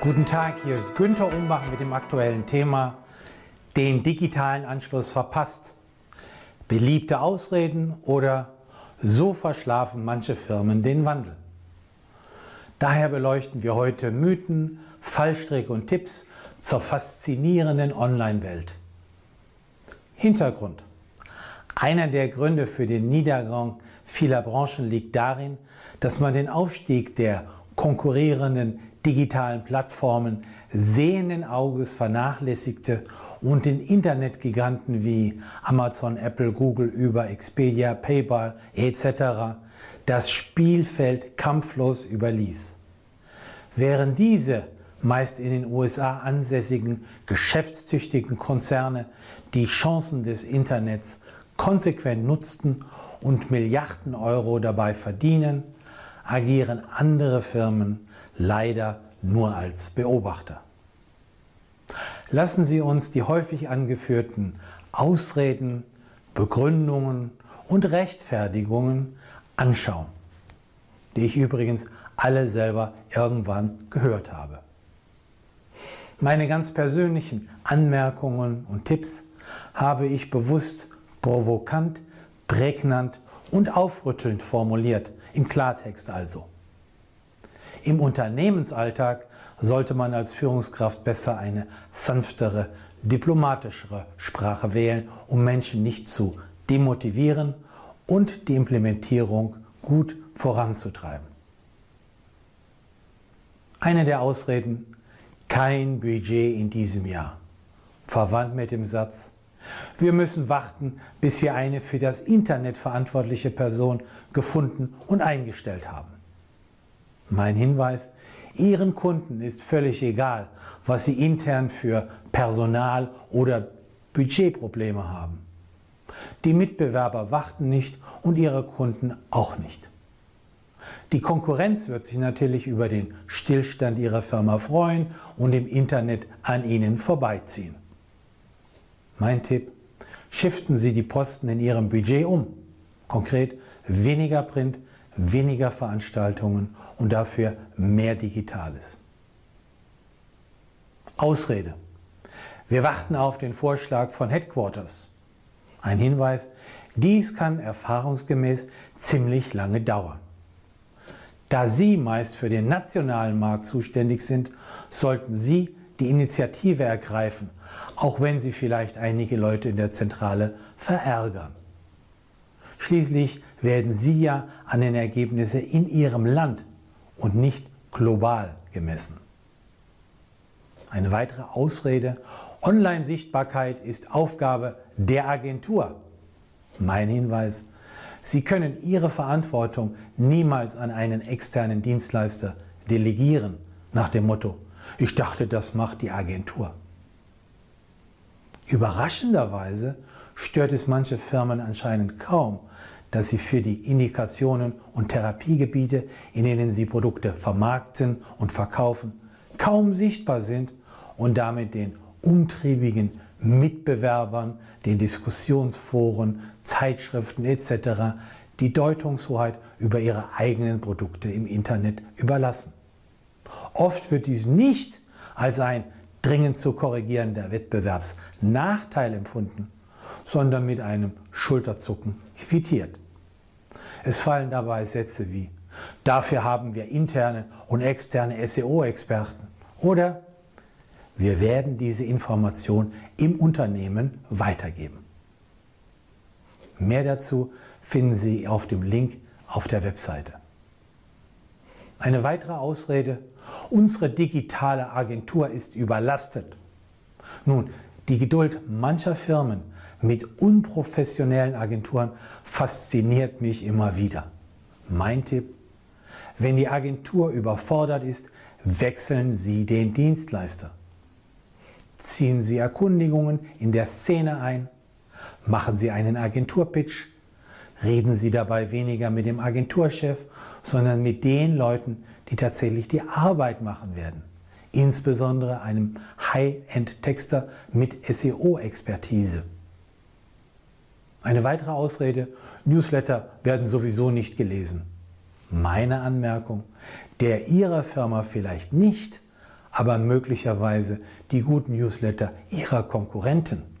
Guten Tag, hier ist Günther Umbach mit dem aktuellen Thema den digitalen Anschluss verpasst. Beliebte Ausreden oder so verschlafen manche Firmen den Wandel. Daher beleuchten wir heute Mythen, Fallstricke und Tipps zur faszinierenden Online-Welt. Hintergrund. Einer der Gründe für den Niedergang vieler Branchen liegt darin, dass man den Aufstieg der konkurrierenden digitalen Plattformen sehenden Auges vernachlässigte und den Internetgiganten wie Amazon, Apple, Google, Uber, Expedia, PayPal etc. das Spielfeld kampflos überließ. Während diese meist in den USA ansässigen geschäftstüchtigen Konzerne die Chancen des Internets konsequent nutzten und Milliarden Euro dabei verdienen, agieren andere Firmen leider nur als Beobachter. Lassen Sie uns die häufig angeführten Ausreden, Begründungen und Rechtfertigungen anschauen, die ich übrigens alle selber irgendwann gehört habe. Meine ganz persönlichen Anmerkungen und Tipps habe ich bewusst provokant, prägnant und aufrüttelnd formuliert, im Klartext also. Im Unternehmensalltag sollte man als Führungskraft besser eine sanftere, diplomatischere Sprache wählen, um Menschen nicht zu demotivieren und die Implementierung gut voranzutreiben. Eine der Ausreden, kein Budget in diesem Jahr. Verwandt mit dem Satz, wir müssen warten, bis wir eine für das Internet verantwortliche Person gefunden und eingestellt haben. Mein Hinweis, Ihren Kunden ist völlig egal, was Sie intern für Personal- oder Budgetprobleme haben. Die Mitbewerber warten nicht und Ihre Kunden auch nicht. Die Konkurrenz wird sich natürlich über den Stillstand Ihrer Firma freuen und im Internet an Ihnen vorbeiziehen. Mein Tipp, shiften Sie die Posten in Ihrem Budget um. Konkret weniger Print, weniger Veranstaltungen und dafür mehr Digitales. Ausrede. Wir warten auf den Vorschlag von Headquarters. Ein Hinweis, dies kann erfahrungsgemäß ziemlich lange dauern. Da Sie meist für den nationalen Markt zuständig sind, sollten Sie die Initiative ergreifen, auch wenn Sie vielleicht einige Leute in der Zentrale verärgern. Schließlich werden Sie ja an den Ergebnissen in Ihrem Land und nicht global gemessen. Eine weitere Ausrede, Online-Sichtbarkeit ist Aufgabe der Agentur. Mein Hinweis, Sie können Ihre Verantwortung niemals an einen externen Dienstleister delegieren, nach dem Motto, ich dachte, das macht die Agentur. Überraschenderweise stört es manche Firmen anscheinend kaum, dass sie für die Indikationen und Therapiegebiete, in denen sie Produkte vermarkten und verkaufen, kaum sichtbar sind und damit den umtriebigen Mitbewerbern, den Diskussionsforen, Zeitschriften etc. die Deutungshoheit über ihre eigenen Produkte im Internet überlassen. Oft wird dies nicht als ein dringend zu korrigierender Wettbewerbsnachteil empfunden, sondern mit einem Schulterzucken quittiert. Es fallen dabei Sätze wie, dafür haben wir interne und externe SEO-Experten oder wir werden diese Information im Unternehmen weitergeben. Mehr dazu finden Sie auf dem Link auf der Webseite. Eine weitere Ausrede, unsere digitale Agentur ist überlastet. Nun, die Geduld mancher Firmen mit unprofessionellen Agenturen fasziniert mich immer wieder. Mein Tipp, wenn die Agentur überfordert ist, wechseln Sie den Dienstleister. Ziehen Sie Erkundigungen in der Szene ein, machen Sie einen Agenturpitch, reden Sie dabei weniger mit dem Agenturchef, sondern mit den Leuten, die tatsächlich die Arbeit machen werden. Insbesondere einem High-End-Texter mit SEO-Expertise. Eine weitere Ausrede, Newsletter werden sowieso nicht gelesen. Meine Anmerkung, der Ihrer Firma vielleicht nicht, aber möglicherweise die guten Newsletter Ihrer Konkurrenten.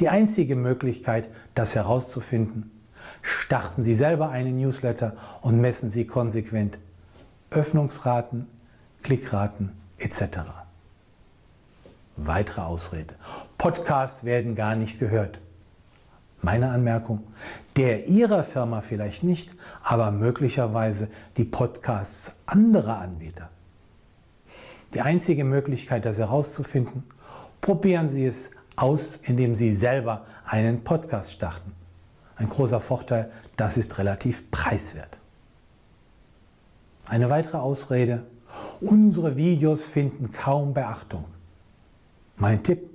Die einzige Möglichkeit, das herauszufinden, starten Sie selber einen Newsletter und messen Sie konsequent Öffnungsraten, Klickraten etc. Weitere Ausrede. Podcasts werden gar nicht gehört. Meine Anmerkung, der Ihrer Firma vielleicht nicht, aber möglicherweise die Podcasts anderer Anbieter. Die einzige Möglichkeit, das herauszufinden, probieren Sie es aus, indem Sie selber einen Podcast starten. Ein großer Vorteil, das ist relativ preiswert. Eine weitere Ausrede, unsere Videos finden kaum Beachtung. Mein Tipp,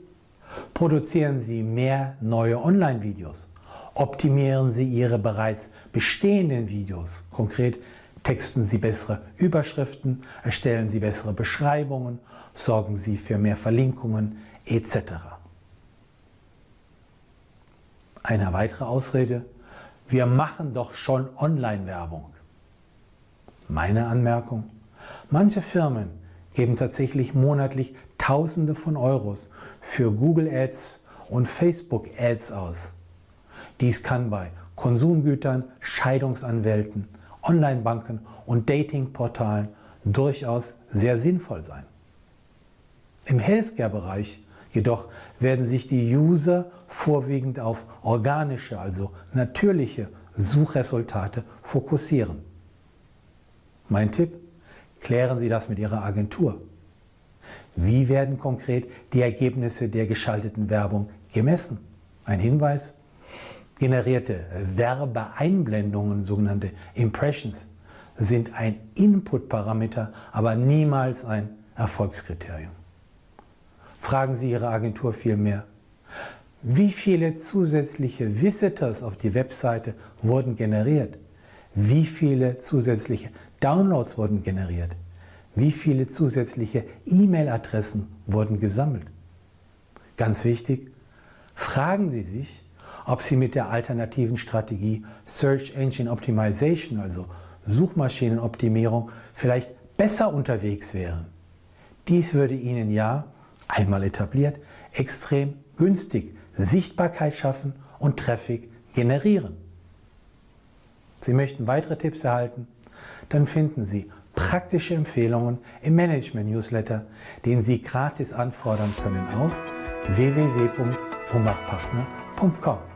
produzieren Sie mehr neue Online-Videos. Optimieren Sie Ihre bereits bestehenden Videos. Konkret texten Sie bessere Überschriften, erstellen Sie bessere Beschreibungen, sorgen Sie für mehr Verlinkungen etc. Eine weitere Ausrede, wir machen doch schon Online-Werbung. Meine Anmerkung, manche Firmen geben tatsächlich monatlich Tausende von Euros für Google Ads und Facebook Ads aus. Dies kann bei Konsumgütern, Scheidungsanwälten, Onlinebanken und Datingportalen durchaus sehr sinnvoll sein. Im Healthcare-Bereich jedoch werden sich die User vorwiegend auf organische, also natürliche Suchresultate fokussieren. Mein Tipp, klären Sie das mit Ihrer Agentur. Wie werden konkret die Ergebnisse der geschalteten Werbung gemessen? Ein Hinweis, generierte Werbeeinblendungen, sogenannte Impressions, sind ein Input-Parameter, aber niemals ein Erfolgskriterium. Fragen Sie Ihre Agentur vielmehr, wie viele zusätzliche Visitors auf die Webseite wurden generiert? Wie viele zusätzliche Downloads wurden generiert? Wie viele zusätzliche E-Mail-Adressen wurden gesammelt? Ganz wichtig, fragen Sie sich, ob Sie mit der alternativen Strategie Search Engine Optimization, also Suchmaschinenoptimierung, vielleicht besser unterwegs wären. Dies würde Ihnen ja, einmal etabliert, extrem günstig Sichtbarkeit schaffen und Traffic generieren. Sie möchten weitere Tipps erhalten? Dann finden Sie praktische Empfehlungen im Management-Newsletter, den Sie gratis anfordern können auf www.rumbachpartner.com.